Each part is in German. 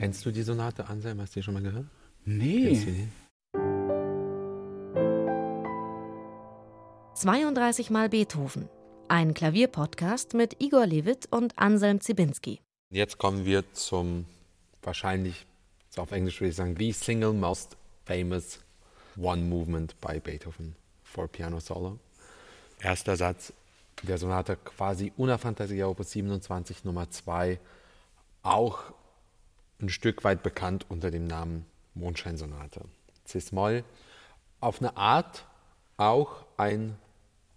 Kennst du die Sonate Anselm? Hast du die schon mal gehört? Nee. 32 Mal Beethoven. Ein Klavierpodcast mit Igor Levit und Anselm Zibinski. Jetzt kommen wir zum wahrscheinlich, so auf Englisch würde ich sagen, the single most famous one movement by Beethoven for Piano Solo. Erster Satz der Sonate quasi Una Fantasia Opus 27 Nummer 2, auch ein Stück weit bekannt unter dem Namen Mondscheinsonate. Cis-Moll, auf eine Art auch ein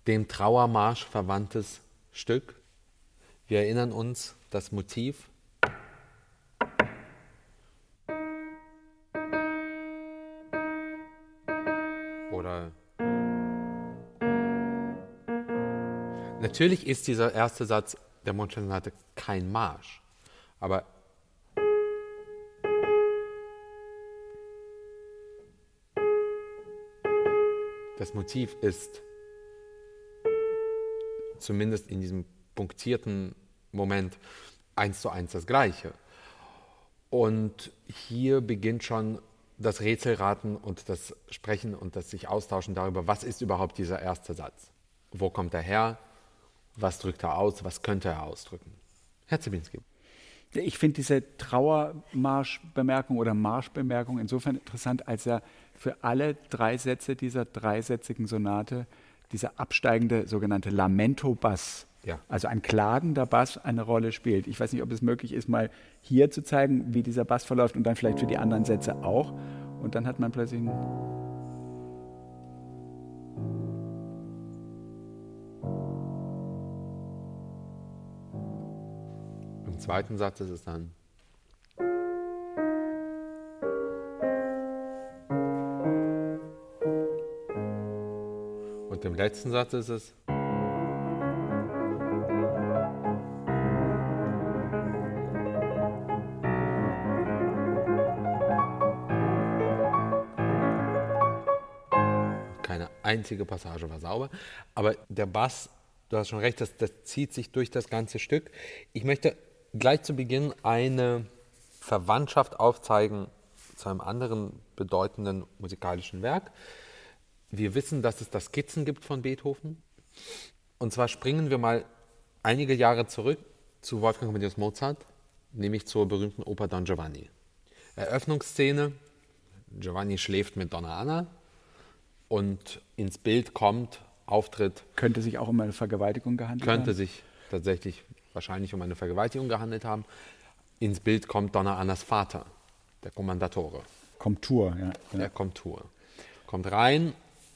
dem Trauermarsch verwandtes Stück. Wir erinnern uns, das Motiv oder natürlich ist dieser erste Satz der Mondscheinsonate kein Marsch, aber das Motiv ist zumindest in diesem punktierten Moment eins zu eins das Gleiche. Und hier beginnt schon das Rätselraten und das Sprechen und das sich austauschen darüber, was ist überhaupt dieser erste Satz? Wo kommt er her? Was drückt er aus? Was könnte er ausdrücken? Herr Zibinski. Ich finde diese Trauermarschbemerkung oder Marschbemerkung insofern interessant, als er für alle drei Sätze dieser dreisätzigen Sonate dieser absteigende sogenannte Lamento-Bass, ja. also ein klagender Bass, eine Rolle spielt. Ich weiß nicht, ob es möglich ist, mal hier zu zeigen, wie dieser Bass verläuft und dann vielleicht für die anderen Sätze auch. Und dann hat man plötzlich ein zweiten Satz ist es dann Und im letzten Satz ist es. Keine einzige Passage war sauber. Aber der Bass, du hast schon recht, das, das zieht sich durch das ganze Stück. Ich möchte gleich zu Beginn eine Verwandtschaft aufzeigen zu einem anderen bedeutenden musikalischen Werk wir wissen, dass es da Skizzen gibt von Beethoven. Und zwar springen wir mal einige Jahre zurück zu Wolfgang Amadeus Mozart, nämlich zur berühmten Oper Don Giovanni. Eröffnungsszene, Giovanni schläft mit Donna Anna und ins Bild kommt, Auftritt. Könnte sich auch um eine Vergewaltigung gehandelt könnte haben? Könnte sich tatsächlich wahrscheinlich um eine Vergewaltigung gehandelt haben. Ins Bild kommt Donna Annas Vater, der Kommandatore. Komtur, ja. Der Komtur. Kommt rein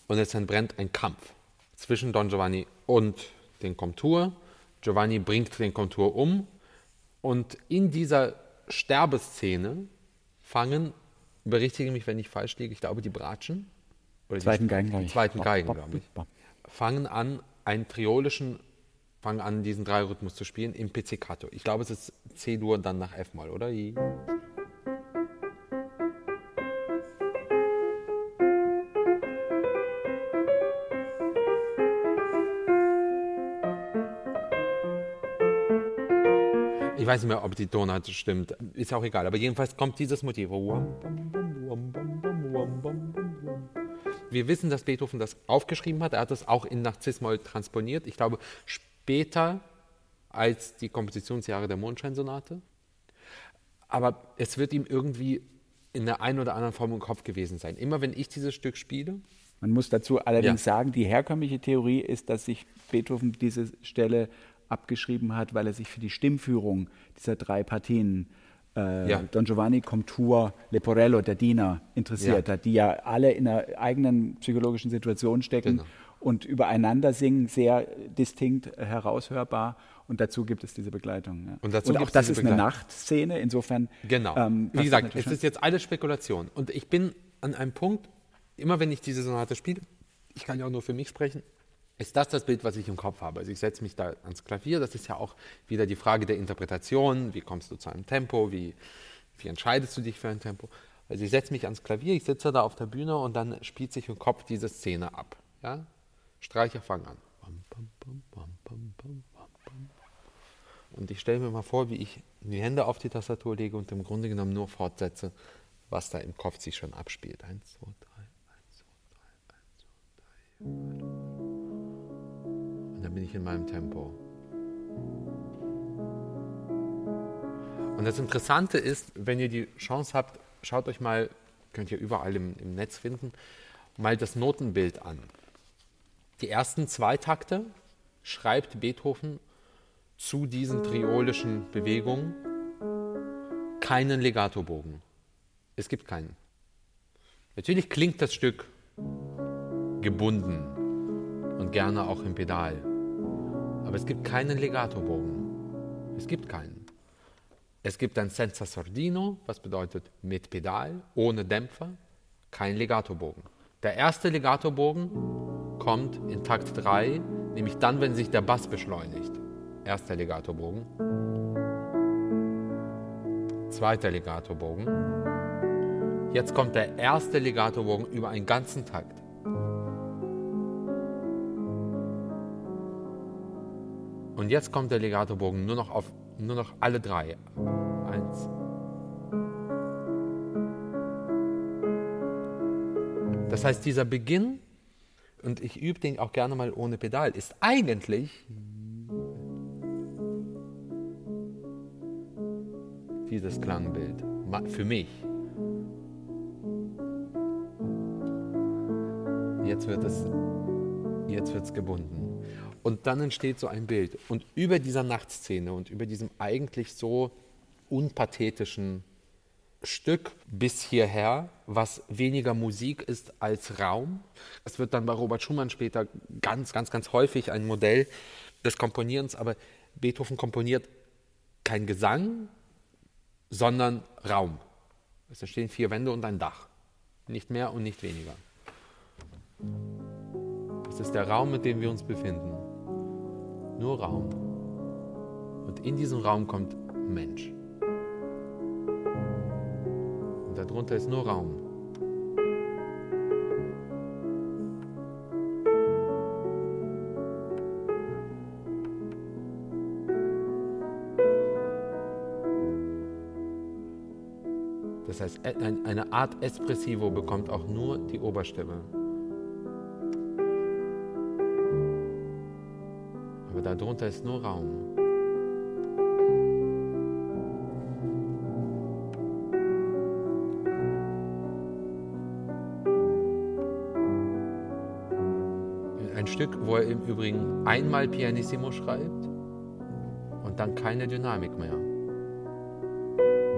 und es entbrennt ein Kampf zwischen Don Giovanni und den Komtur. Giovanni bringt den Komtur um und in dieser Sterbeszene fangen, berichtige mich, wenn ich falsch liege, ich glaube die Bratschen, oder zweiten Geigen, glaube ich. Zweiten Geigen, glaube ich. Fangen an, einen triolischen, fangen an, diesen Dreirhythmus zu spielen im Pizzicato. Ich glaube, es ist C-Dur dann nach F-Moll, oder? Ich weiß nicht mehr, ob die Tonart stimmt. Ist auch egal. Aber jedenfalls kommt dieses Motiv. Wir wissen, dass Beethoven das aufgeschrieben hat. Er hat das auch in Narzissmoll transponiert. Ich glaube, später als die Kompositionsjahre der Mondscheinsonate. Aber es wird ihm irgendwie in der einen oder anderen Form im Kopf gewesen sein. Immer wenn ich dieses Stück spiele. Man muss dazu allerdings ja. sagen, die herkömmliche Theorie ist, dass sich Beethoven diese Stelle abgeschrieben hat, weil er sich für die Stimmführung dieser drei Partien äh, ja. Don Giovanni, Comtour, Leporello, der Diener, interessiert ja. hat, die ja alle in einer eigenen psychologischen Situation stecken genau. Und übereinander singen, sehr distinkt heraushörbar. Und dazu gibt es diese Begleitung. Ja. Und, dazu und auch das ist eine Nachtszene, insofern. Genau. Ähm, Wie gesagt, es ist jetzt alles Spekulation. Und ich bin an einem Punkt, immer wenn ich diese Sonate spiele, ich kann ja auch nur für mich sprechen, ist das das Bild, was ich im Kopf habe. Also ich setze mich da ans Klavier, das ist ja auch wieder die Frage der Interpretation, wie kommst du zu einem Tempo, wie, wie entscheidest du dich für ein Tempo. Also ich setze mich ans Klavier, ich sitze da auf der Bühne und dann spielt sich im Kopf diese Szene ab. Ja? Streicher fangen an. Und ich stelle mir mal vor, wie ich die Hände auf die Tastatur lege und im Grunde genommen nur fortsetze, was da im Kopf sich schon abspielt. Eins, zwei, drei, eins, zwei, drei, eins, zwei, drei. Und dann bin ich in meinem Tempo. Und das Interessante ist, wenn ihr die Chance habt, schaut euch mal, könnt ihr überall im, im Netz finden, mal das Notenbild an. Die ersten zwei Takte schreibt Beethoven zu diesen triolischen Bewegungen keinen Legatobogen. Es gibt keinen. Natürlich klingt das Stück gebunden und gerne auch im Pedal. Aber es gibt keinen Legatobogen. Es gibt keinen. Es gibt ein Senza Sordino, was bedeutet mit Pedal, ohne Dämpfer, kein Legatobogen. Der erste Legatobogen kommt in Takt 3, nämlich dann, wenn sich der Bass beschleunigt. Erster Legatobogen. Zweiter Legatobogen. Jetzt kommt der erste Legatobogen über einen ganzen Takt. Und jetzt kommt der Legatobogen nur noch auf nur noch alle drei. Eins. Das heißt, dieser Beginn, und ich übe den auch gerne mal ohne Pedal, ist eigentlich dieses Klangbild. Für mich. Jetzt wird es, jetzt wird es gebunden. Und dann entsteht so ein Bild. Und über dieser Nachtszene und über diesem eigentlich so unpathetischen Stück bis hierher, was weniger Musik ist als Raum. Das wird dann bei Robert Schumann später ganz, ganz, ganz häufig ein Modell des Komponierens, aber Beethoven komponiert kein Gesang, sondern Raum. Es entstehen vier Wände und ein Dach. Nicht mehr und nicht weniger. Das ist der Raum, mit dem wir uns befinden nur Raum. Und in diesem Raum kommt Mensch. Darunter ist nur Raum. Das heißt, eine Art Espressivo bekommt auch nur die Oberstimme. darunter ist nur Raum. Stück, wo er im Übrigen einmal Pianissimo schreibt und dann keine Dynamik mehr.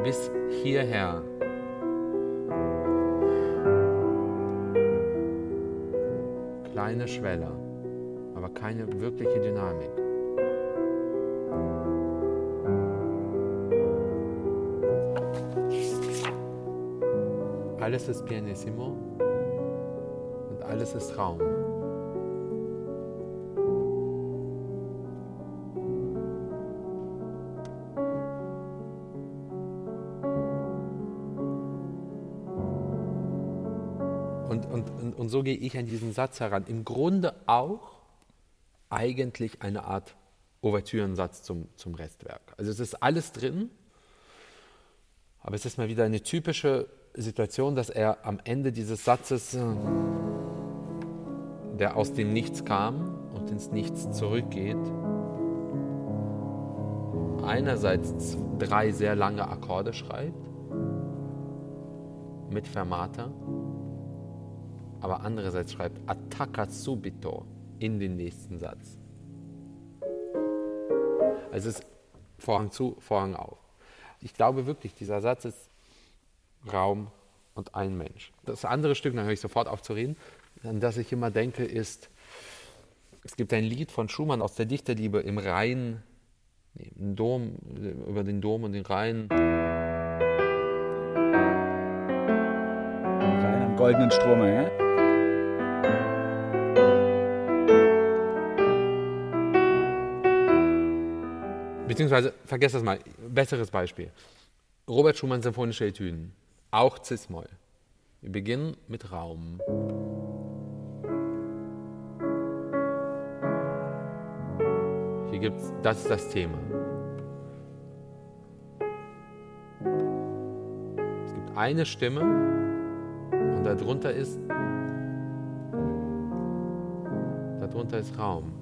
Bis hierher. Kleine Schwelle, aber keine wirkliche Dynamik. Alles ist Pianissimo und alles ist Raum. Gehe ich an diesen Satz heran. Im Grunde auch eigentlich eine Art Ouvertürensatz zum, zum Restwerk. Also es ist alles drin, aber es ist mal wieder eine typische Situation, dass er am Ende dieses Satzes, äh, der aus dem Nichts kam und ins Nichts zurückgeht, einerseits drei sehr lange Akkorde schreibt mit Fermata, aber andererseits schreibt Attacca subito in den nächsten Satz. Also es ist Vorhang zu, Vorhang auf. Ich glaube wirklich, dieser Satz ist Raum und ein Mensch. Das andere Stück, dann höre ich sofort auf zu reden, an das ich immer denke, ist, es gibt ein Lied von Schumann aus der Dichterliebe im Rhein, im Dom, über den Dom und den Rhein. Rhein am goldenen Strome, ja? beziehungsweise vergesst das mal, besseres Beispiel. Robert Schumann Symphonische Etüden, auch Cis-Moll. Wir beginnen mit Raum. Hier gibt's, das ist das Thema. Es gibt eine Stimme und darunter ist, darunter ist Raum.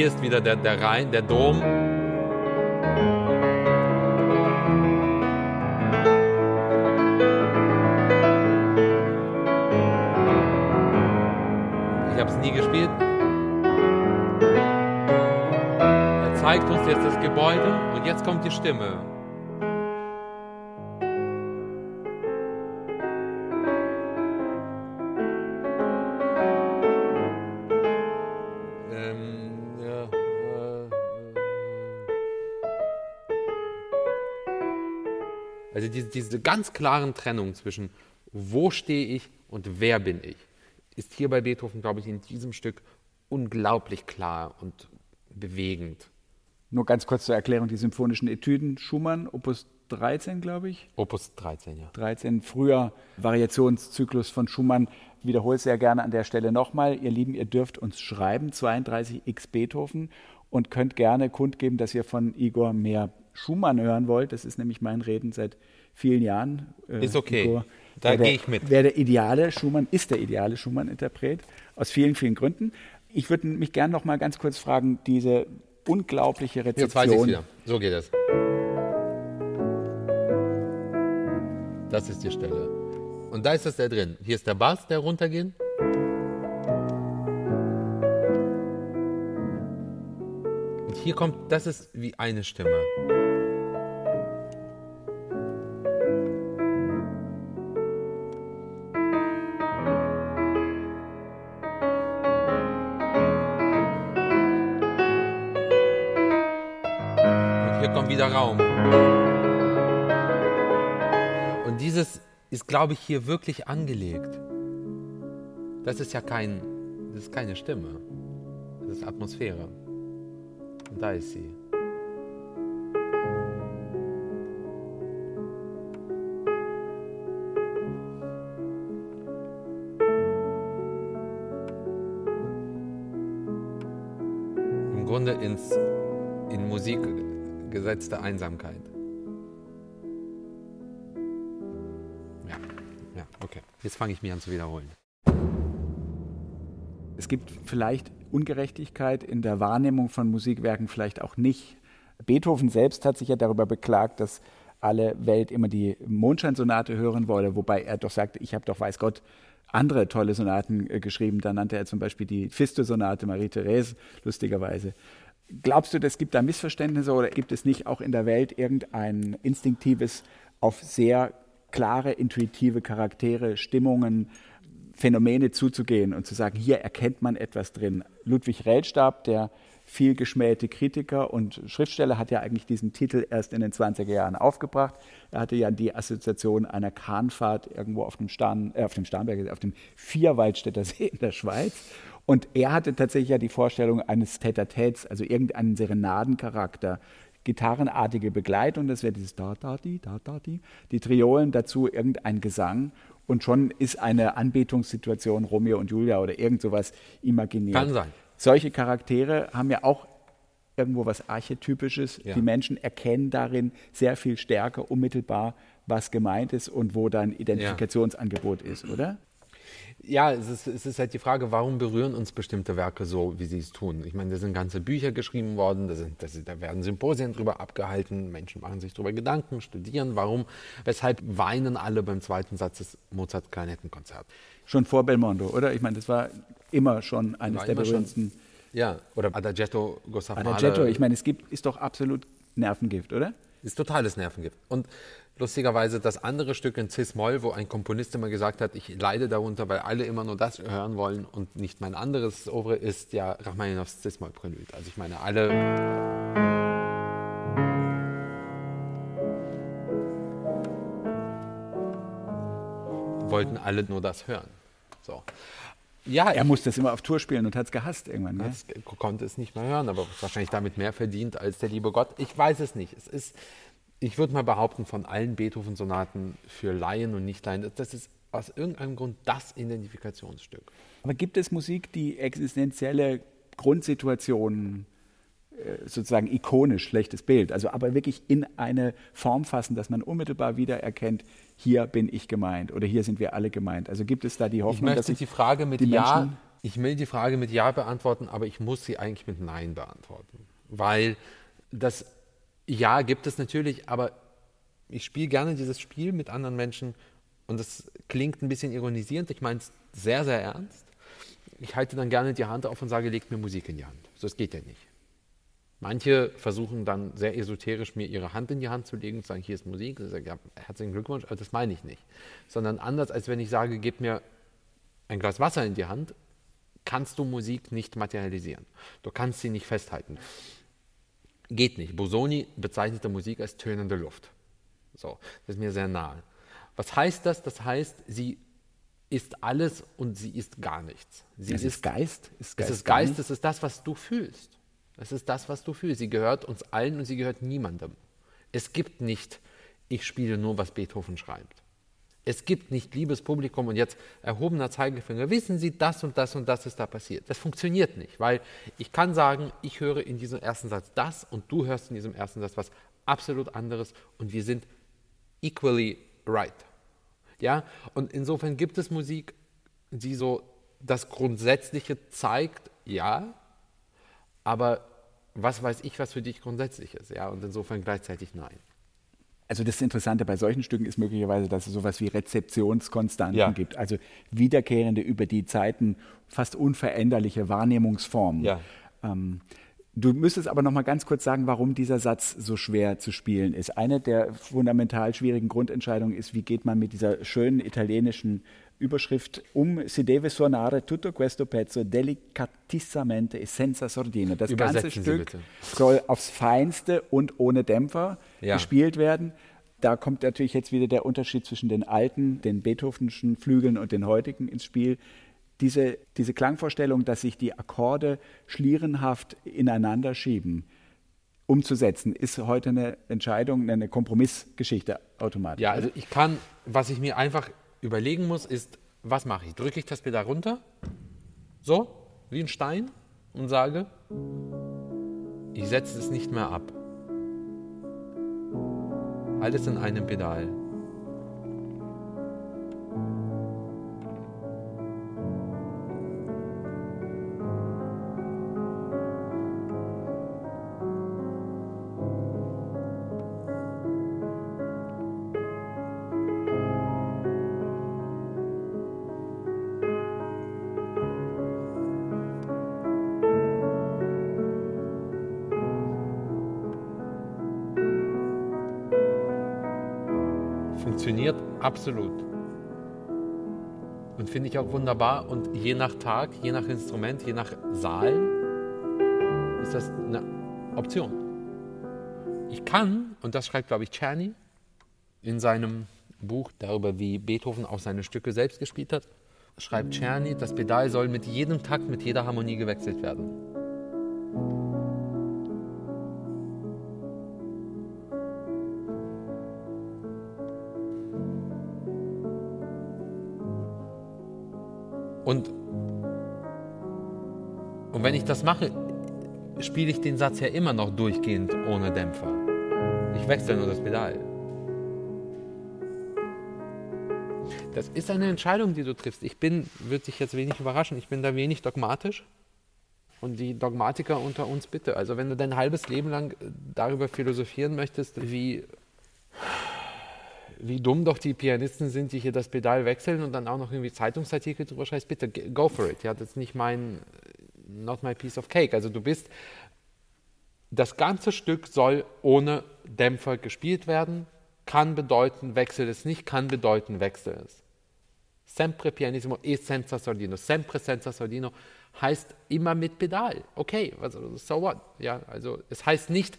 Hier ist wieder der, der Rhein, der Dom. Ich habe es nie gespielt. Er zeigt uns jetzt das Gebäude und jetzt kommt die Stimme. Also die, diese ganz klaren Trennung zwischen wo stehe ich und wer bin ich, ist hier bei Beethoven, glaube ich, in diesem Stück unglaublich klar und bewegend. Nur ganz kurz zur Erklärung, die symphonischen Etüden Schumann, Opus 13, glaube ich. Opus 13, ja. 13, früher Variationszyklus von Schumann. Wiederhole sehr gerne an der Stelle nochmal. Ihr Lieben, ihr dürft uns schreiben, 32x Beethoven und könnt gerne kundgeben, dass ihr von Igor mehr Schumann hören wollt. Das ist nämlich mein Reden seit vielen Jahren. Äh, ist okay. Igor, da gehe ich mit. Wer der ideale Schumann ist, der ideale Schumann-Interpret, aus vielen, vielen Gründen. Ich würde mich gerne noch mal ganz kurz fragen, diese unglaubliche Rezeption. Jetzt weiß ich wieder. So geht es. Das ist die Stelle. Und da ist das da drin. Hier ist der Bass, der runtergeht. Und hier kommt, das ist wie eine Stimme. Glaube ich, hier wirklich angelegt. Das ist ja kein, das ist keine Stimme. Das ist Atmosphäre. Und da ist sie. Im Grunde ins, in Musik gesetzte Einsamkeit. Okay. Jetzt fange ich mich an zu wiederholen. Es gibt vielleicht Ungerechtigkeit in der Wahrnehmung von Musikwerken, vielleicht auch nicht. Beethoven selbst hat sich ja darüber beklagt, dass alle Welt immer die Mondscheinsonate hören wolle, wobei er doch sagte, ich habe doch, weiß Gott, andere tolle Sonaten äh, geschrieben. Da nannte er zum Beispiel die Fisto-Sonate Marie-Therese, lustigerweise. Glaubst du, es gibt da Missverständnisse oder gibt es nicht auch in der Welt irgendein instinktives, auf sehr klare, intuitive Charaktere, Stimmungen, Phänomene zuzugehen und zu sagen, hier erkennt man etwas drin? Ludwig Rellstab, der viel geschmähte Kritiker und Schriftsteller, hat ja eigentlich diesen Titel erst in den 20er Jahren aufgebracht. Er hatte ja die Assoziation einer Kahnfahrt irgendwo auf dem, Starn, äh, auf dem Starnberg, auf dem Vierwaldstätter See in der Schweiz und er hatte tatsächlich ja die Vorstellung eines Tätertäts, also irgendeinen Serenadencharakter, gitarrenartige Begleitung, das wäre dieses Da-Da-Di, Da-Da-Di, die Triolen, dazu irgendein Gesang und schon ist eine Anbetungssituation Romeo und Julia oder irgend sowas imaginiert. Kann sein. Solche Charaktere haben ja auch irgendwo was Archetypisches. Ja. Die Menschen erkennen darin sehr viel stärker unmittelbar, was gemeint ist und wo dann Identifikationsangebot ja. ist, oder? Ja, es ist, es ist halt die Frage, warum berühren uns bestimmte Werke so, wie sie es tun? Ich meine, da sind ganze Bücher geschrieben worden, da, sind, da werden Symposien drüber abgehalten, Menschen machen sich darüber Gedanken, studieren, warum, weshalb weinen alle beim zweiten Satz des Mozart-Klarinettenkonzerts. Schon vor Belmondo, oder? Ich meine, das war immer schon eines der berühmtesten. Ja, oder Adagetto Gustav Adagetto, ich meine, es gibt, ist doch absolut Nervengift, oder? Ist totales Nervengift. Und lustigerweise das andere Stück in Cis-Moll, wo ein Komponist immer gesagt hat, ich leide darunter, weil alle immer nur das hören wollen und nicht mein anderes Oeuvre ist ja Rachmaninows Cis-Moll-Prälude. Also ich meine, alle... wollten alle nur das hören. So. Ja, er musste es immer auf Tour spielen und hat es gehasst irgendwann. Ne? konnte es nicht mehr hören, aber wahrscheinlich damit mehr verdient als der liebe Gott. Ich weiß es nicht. Es ist, ich würde mal behaupten, von allen Beethoven-Sonaten für Laien und Nicht-Laien, das ist aus irgendeinem Grund das Identifikationsstück. Aber gibt es Musik, die existenzielle Grundsituationen sozusagen ikonisch, schlechtes Bild, also aber wirklich in eine Form fassen, dass man unmittelbar wieder erkennt, hier bin ich gemeint oder hier sind wir alle gemeint. Also gibt es da die Hoffnung, ich dass sich die Frage mit die Ja, ich will die Frage mit Ja beantworten, aber ich muss sie eigentlich mit Nein beantworten, weil das Ja gibt es natürlich, aber ich spiele gerne dieses Spiel mit anderen Menschen und das klingt ein bisschen ironisierend. Ich meine es sehr, sehr ernst. Ich halte dann gerne die Hand auf und sage, legt mir Musik in die Hand. So, das geht ja nicht. Manche versuchen dann sehr esoterisch mir ihre Hand in die Hand zu legen und sagen, hier ist Musik. Ich sage, ja, herzlichen Glückwunsch, aber das meine ich nicht. Sondern anders, als wenn ich sage, gib mir ein Glas Wasser in die Hand, kannst du Musik nicht materialisieren. Du kannst sie nicht festhalten. Geht nicht. Bosoni bezeichnete Musik als tönende Luft. So, das ist mir sehr nahe. Was heißt das? Das heißt, sie ist alles und sie ist gar nichts. Sie es ist, ist Geist. Ist Geist es ist Geist, es ist das, was du fühlst. Es ist das, was du fühlst. Sie gehört uns allen und sie gehört niemandem. Es gibt nicht, ich spiele nur, was Beethoven schreibt. Es gibt nicht, liebes Publikum, und jetzt erhobener Zeigefinger, wissen Sie, das und das und das ist da passiert. Das funktioniert nicht, weil ich kann sagen, ich höre in diesem ersten Satz das und du hörst in diesem ersten Satz was absolut anderes und wir sind equally right. Ja, und insofern gibt es Musik, die so das Grundsätzliche zeigt, ja, aber was weiß ich, was für dich grundsätzlich ist, ja, und insofern gleichzeitig nein. Also das Interessante bei solchen Stücken ist möglicherweise, dass es sowas wie Rezeptionskonstanten ja. gibt, also wiederkehrende über die Zeiten fast unveränderliche Wahrnehmungsformen. Ja. Ähm, Du müsstest aber noch mal ganz kurz sagen, warum dieser Satz so schwer zu spielen ist. Eine der fundamental schwierigen Grundentscheidungen ist, wie geht man mit dieser schönen italienischen Überschrift um si deve suonare tutto questo pezzo delicatissamente e senza sordine. Das ganze Stück soll aufs Feinste und ohne Dämpfer ja. gespielt werden. Da kommt natürlich jetzt wieder der Unterschied zwischen den alten, den Beethovenschen Flügeln und den heutigen ins Spiel diese, diese Klangvorstellung, dass sich die Akkorde schlierenhaft ineinander schieben, umzusetzen, ist heute eine Entscheidung, eine Kompromissgeschichte automatisch. Ja, also ich kann, was ich mir einfach überlegen muss, ist, was mache ich? Drücke ich das Pedal runter, so, wie ein Stein, und sage, ich setze es nicht mehr ab. Alles in einem Pedal. Funktioniert absolut. Und finde ich auch wunderbar. Und je nach Tag, je nach Instrument, je nach Saal ist das eine Option. Ich kann, und das schreibt, glaube ich, Czerny in seinem Buch darüber, wie Beethoven auch seine Stücke selbst gespielt hat, schreibt Czerny, das Pedal soll mit jedem Takt, mit jeder Harmonie gewechselt werden. Und, und wenn ich das mache, spiele ich den Satz ja immer noch durchgehend ohne Dämpfer. Ich wechsle nur das Pedal. Das ist eine Entscheidung, die du triffst. Ich bin, wird dich jetzt wenig überraschen, ich bin da wenig dogmatisch. Und die Dogmatiker unter uns bitte. Also wenn du dein halbes Leben lang darüber philosophieren möchtest, wie wie dumm doch die Pianisten sind, die hier das Pedal wechseln und dann auch noch irgendwie Zeitungsartikel drüber schreibst, bitte go for it. Ja, das ist nicht mein, not my piece of cake. Also du bist, das ganze Stück soll ohne Dämpfer gespielt werden, kann bedeuten, wechsel es nicht, kann bedeuten, wechsel es. Sempre pianissimo e senza sordino. Sempre senza sordino heißt immer mit Pedal. Okay, also so what? Ja, also es heißt nicht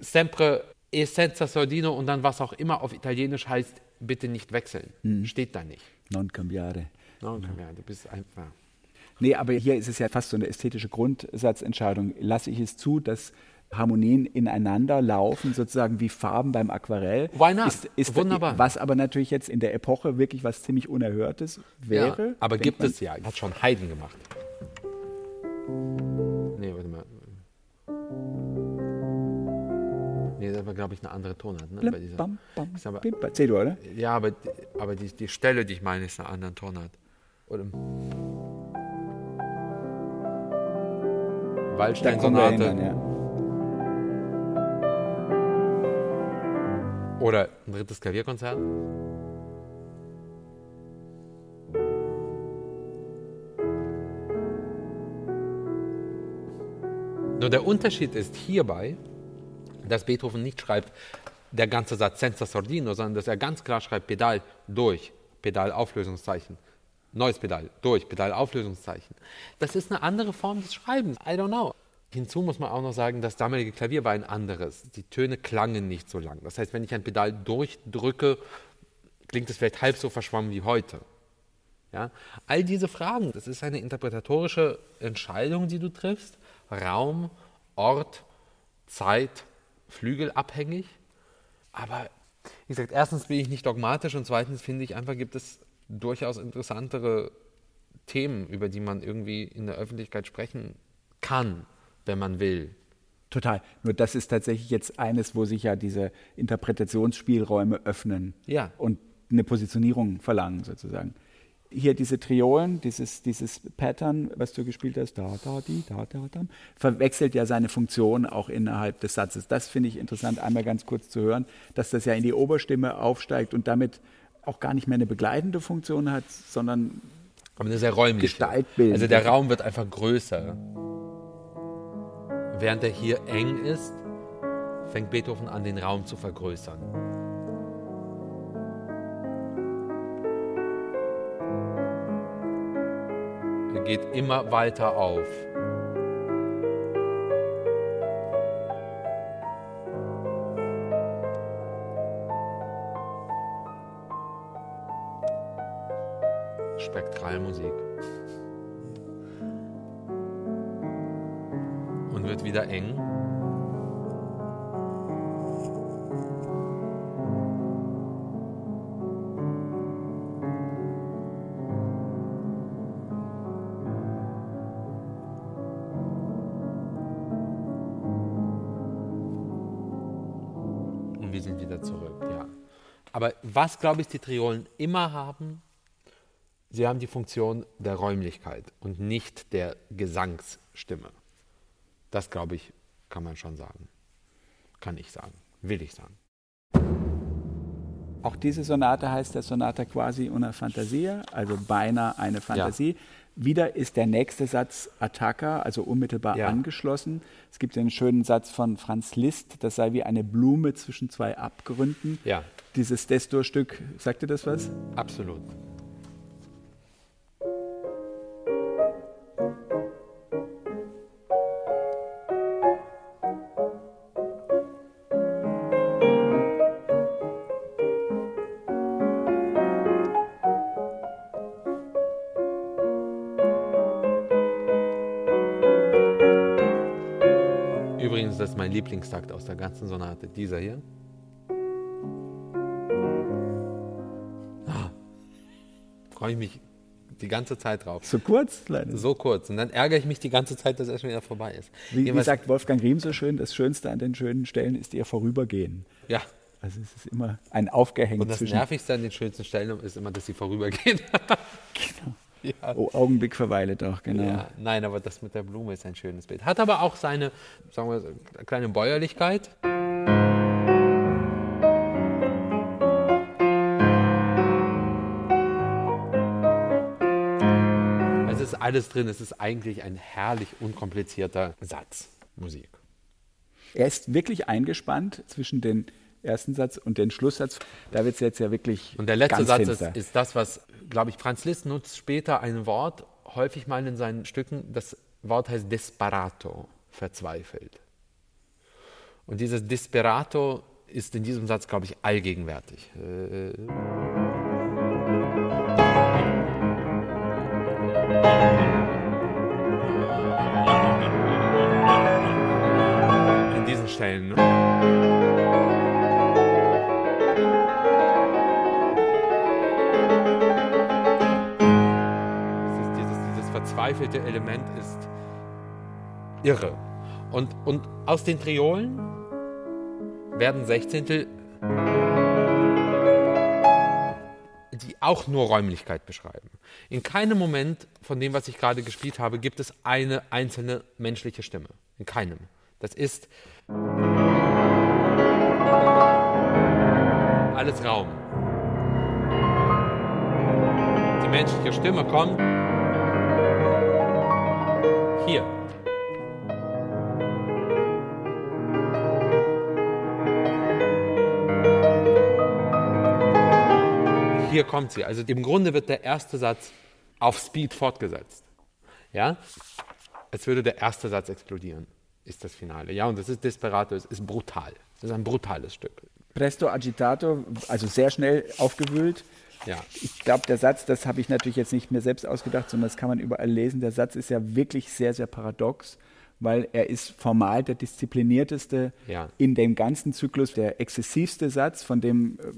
sempre e senza sordino und dann was auch immer auf Italienisch heißt, bitte nicht wechseln. Mhm. Steht da nicht. Non cambiare. Non cambiare, du bist einfach. Nee, aber hier ist es ja fast so eine ästhetische Grundsatzentscheidung. Lasse ich es zu, dass Harmonien ineinander laufen, sozusagen wie Farben beim Aquarell. Why not? Ist, ist Wunderbar. Was aber natürlich jetzt in der Epoche wirklich was ziemlich Unerhörtes wäre. Ja, aber gibt es ja. Hat schon Haydn gemacht. Nee, das war, glaube ich, eine andere Tonart. Ne? Bei dieser, Bam, bam, aber, bim, C-Dur, oder? ja, aber, aber die, die Stelle, die ich meine, ist eine andere Tonart. Oder Waldstein-Sonate. ja. oder ein drittes Klavierkonzert. Nur der Unterschied ist hierbei, dass Beethoven nicht schreibt, der ganze Satz senza sordino, sondern dass er ganz klar schreibt, Pedal durch, Pedal Auflösungszeichen, neues Pedal durch, Pedal Auflösungszeichen. Das ist eine andere Form des Schreibens. I don't know. Hinzu muss man auch noch sagen, das damalige Klavier war ein anderes. Die Töne klangen nicht so lang. Das heißt, wenn ich ein Pedal durchdrücke, klingt es vielleicht halb so verschwommen wie heute. Ja? All diese Fragen, das ist eine interpretatorische Entscheidung, die du triffst. Raum, Ort, Zeit, flügelabhängig. Aber wie gesagt, erstens bin ich nicht dogmatisch und zweitens finde ich einfach, gibt es durchaus interessantere Themen, über die man irgendwie in der Öffentlichkeit sprechen kann, wenn man will. Total. Nur das ist tatsächlich jetzt eines, wo sich ja diese Interpretationsspielräume öffnen Ja. und eine Positionierung verlangen, sozusagen. Hier diese Triolen, dieses, dieses Pattern, was du gespielt hast, da, da, die, da, da, da, verwechselt ja seine Funktion auch innerhalb des Satzes. Das finde ich interessant, einmal ganz kurz zu hören, dass das ja in die Oberstimme aufsteigt und damit auch gar nicht mehr eine begleitende Funktion hat, sondern Aber eine sehr räumliche. Gestaltbildend. Also der Raum wird einfach größer. Während er hier eng ist, fängt Beethoven an, den Raum zu vergrößern. Geht immer weiter auf. Was, glaube ich, die Triolen immer haben, sie haben die Funktion der Räumlichkeit und nicht der Gesangsstimme. Das, glaube ich, kann man schon sagen. Kann ich sagen. Will ich sagen. Auch diese Sonate heißt der Sonata quasi una fantasia, also beinahe eine Fantasie. Wieder ist der nächste Satz Attacca, also unmittelbar Ja. angeschlossen. Es gibt einen schönen Satz von Franz Liszt, das sei wie eine Blume zwischen zwei Abgründen. Ja. Dieses Destor-Stück, sagt dir das was? Absolut. Übrigens, das ist mein Lieblingstakt aus der ganzen Sonate, dieser hier. Freue ich mich die ganze Zeit drauf. So kurz, leider. So kurz. Und dann ärgere ich mich die ganze Zeit, dass er schon wieder vorbei ist. Wie, wie sagt Wolfgang Riem so schön, das Schönste an den schönen Stellen ist ihr Vorübergehen. ja. Also es ist immer ein Aufgehängt Und das zwischen Nervigste an den schönsten Stellen ist immer, dass sie vorübergehen. genau. ja. oh, Augenblick verweile doch, genau. Ja, nein, aber das mit der Blume ist ein schönes Bild. Hat aber auch seine, sagen wir, kleine Bäuerlichkeit. Alles drin. Es ist eigentlich ein herrlich unkomplizierter Satz Musik. Er ist wirklich eingespannt zwischen den ersten Satz und den Schlusssatz. Da wird es jetzt ja wirklich Und der letzte Satz ist, ist das, was, glaube ich, Franz Liszt nutzt später ein Wort, häufig mal in seinen Stücken. Das Wort heißt Desperato, verzweifelt. Und dieses Desperato ist in diesem Satz, glaube ich, allgegenwärtig. Äh, In Stellen. Ne? verzweifelte Element ist irre. Und, und aus den Triolen werden Sechzehntel, die auch nur Räumlichkeit beschreiben. In keinem Moment von dem, was ich gerade gespielt habe, gibt es eine einzelne menschliche Stimme. In keinem. Das ist alles Raum. Die menschliche Stimme kommt hier. Hier kommt sie. Also im Grunde wird der erste Satz auf Speed fortgesetzt. Ja? Als würde der erste Satz explodieren, ist das Finale. Ja, und das ist Desperado, es ist brutal. Das ist ein brutales Stück. Presto agitato, also sehr schnell aufgewühlt. Ja. Ich glaube, der Satz, das habe ich natürlich jetzt nicht mir selbst ausgedacht, sondern das kann man überall lesen. Der Satz ist ja wirklich sehr, sehr paradox, weil er ist formal der disziplinierteste ja. in dem ganzen Zyklus, der exzessivste Satz, von dem äh,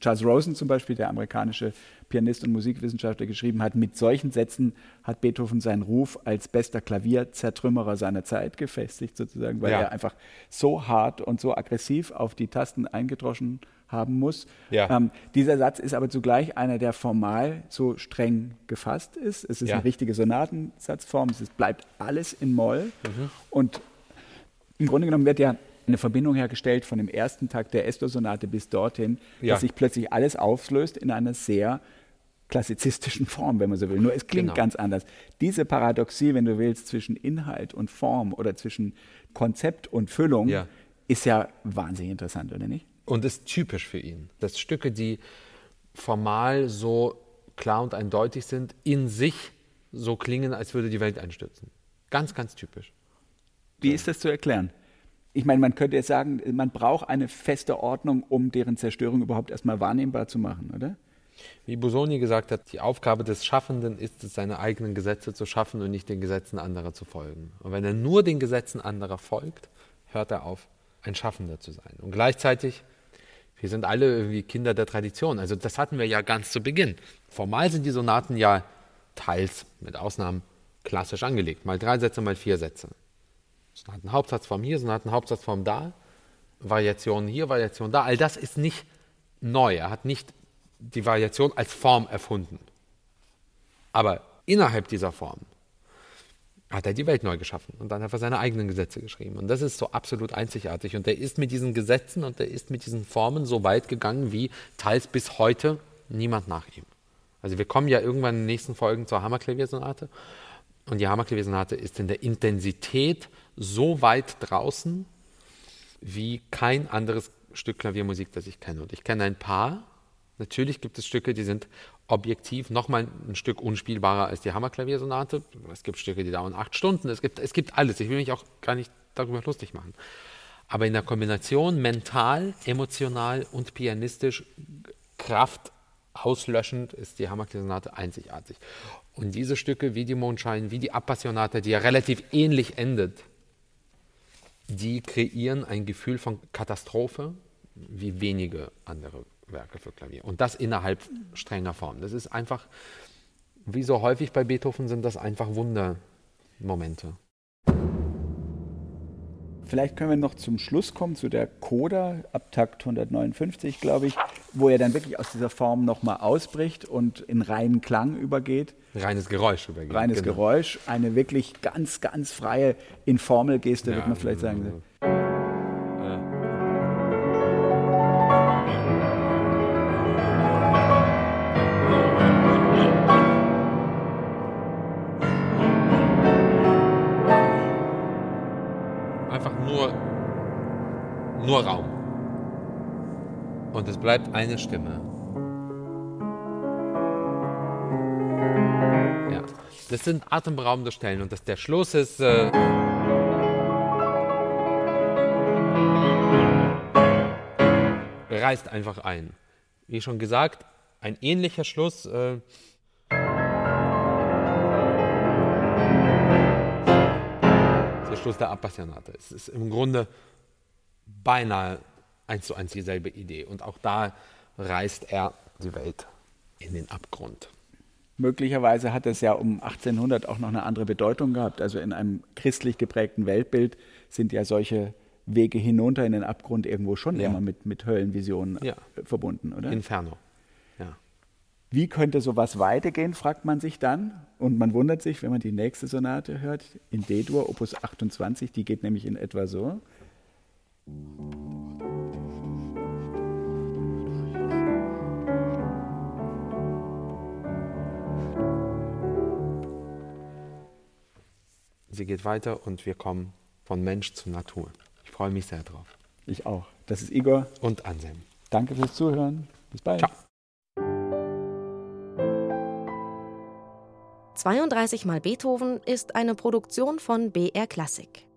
Charles Rosen zum Beispiel, der amerikanische Pianist und Musikwissenschaftler, geschrieben hat. Mit solchen Sätzen hat Beethoven seinen Ruf als bester Klavierzertrümmerer seiner Zeit gefestigt, sozusagen, weil ja. er einfach so hart und so aggressiv auf die Tasten eingedroschen haben muss. Ja. Ähm, dieser Satz ist aber zugleich einer, der formal so streng gefasst ist. Es ist ja. eine richtige Sonatensatzform, es ist, bleibt alles in Moll. Mhm. Und im Grunde genommen wird ja eine Verbindung hergestellt von dem ersten Tag der Esto-Sonate bis dorthin, ja. dass sich plötzlich alles auflöst in einer sehr klassizistischen Form, wenn man so will. Nur es klingt genau. ganz anders. Diese Paradoxie, wenn du willst, zwischen Inhalt und Form oder zwischen Konzept und Füllung, ja. ist ja wahnsinnig interessant, oder nicht? und ist typisch für ihn. Dass Stücke, die formal so klar und eindeutig sind, in sich so klingen, als würde die Welt einstürzen. Ganz, ganz typisch. Wie ist das zu erklären? Ich meine, man könnte jetzt sagen, man braucht eine feste Ordnung, um deren Zerstörung überhaupt erstmal wahrnehmbar zu machen, oder? Wie Busoni gesagt hat, die Aufgabe des Schaffenden ist es, seine eigenen Gesetze zu schaffen und nicht den Gesetzen anderer zu folgen. Und wenn er nur den Gesetzen anderer folgt, hört er auf, ein Schaffender zu sein. Und gleichzeitig wir sind alle irgendwie Kinder der Tradition. Also das hatten wir ja ganz zu Beginn. Formal sind die Sonaten ja teils, mit Ausnahmen, klassisch angelegt. Mal drei Sätze, mal vier Sätze. Sonaten Hauptsatzform hier, Sonaten Hauptsatzform da, Variationen hier, Variationen da. All das ist nicht neu. Er hat nicht die Variation als Form erfunden. Aber innerhalb dieser Form hat er die Welt neu geschaffen und dann hat er seine eigenen Gesetze geschrieben. Und das ist so absolut einzigartig. Und er ist mit diesen Gesetzen und er ist mit diesen Formen so weit gegangen, wie teils bis heute niemand nach ihm. Also wir kommen ja irgendwann in den nächsten Folgen zur Hammerklaviersonate. Und die Hammerklaviersonate ist in der Intensität so weit draußen, wie kein anderes Stück Klaviermusik, das ich kenne. Und ich kenne ein paar. Natürlich gibt es Stücke, die sind objektiv nochmal ein Stück unspielbarer als die Hammerklaviersonate. Es gibt Stücke, die dauern acht Stunden. Es gibt, es gibt alles. Ich will mich auch gar nicht darüber lustig machen. Aber in der Kombination mental, emotional und pianistisch Kraft auslöschend ist die Hammerklaviersonate einzigartig. Und diese Stücke wie die Mondschein, wie die Appassionata, die ja relativ ähnlich endet, die kreieren ein Gefühl von Katastrophe wie wenige andere Werke für Klavier. Und das innerhalb strenger Form. Das ist einfach, wie so häufig bei Beethoven, sind das einfach Wundermomente. Vielleicht können wir noch zum Schluss kommen, zu der Coda ab Takt 159, glaube ich, wo er dann wirklich aus dieser Form nochmal ausbricht und in reinen Klang übergeht. Reines Geräusch übergeht. Reines genau. Geräusch, eine wirklich ganz, ganz freie Informelgeste, ja, würde man vielleicht sagen. nur bleibt eine Stimme. Ja, das sind atemberaubende Stellen und das, der Schluss ist. Äh, reißt einfach ein. Wie schon gesagt, ein ähnlicher Schluss. Äh, der Schluss der Appassionate. Es ist im Grunde beinahe eins zu eins dieselbe Idee. Und auch da reißt er die Welt in den Abgrund. Möglicherweise hat es ja um 1800 auch noch eine andere Bedeutung gehabt. Also in einem christlich geprägten Weltbild sind ja solche Wege hinunter in den Abgrund irgendwo schon ja. immer mit, mit Höllenvisionen ja. verbunden, oder? Inferno. Ja. Wie könnte sowas weitergehen, fragt man sich dann. Und man wundert sich, wenn man die nächste Sonate hört, in D-Dur, Opus 28, die geht nämlich in etwa so. Sie geht weiter und wir kommen von Mensch zu Natur. Ich freue mich sehr drauf. Ich auch. Das ist Igor. Und Anselm. Danke fürs Zuhören. Bis bald. Ciao. 32 mal Beethoven ist eine Produktion von BR Klassik.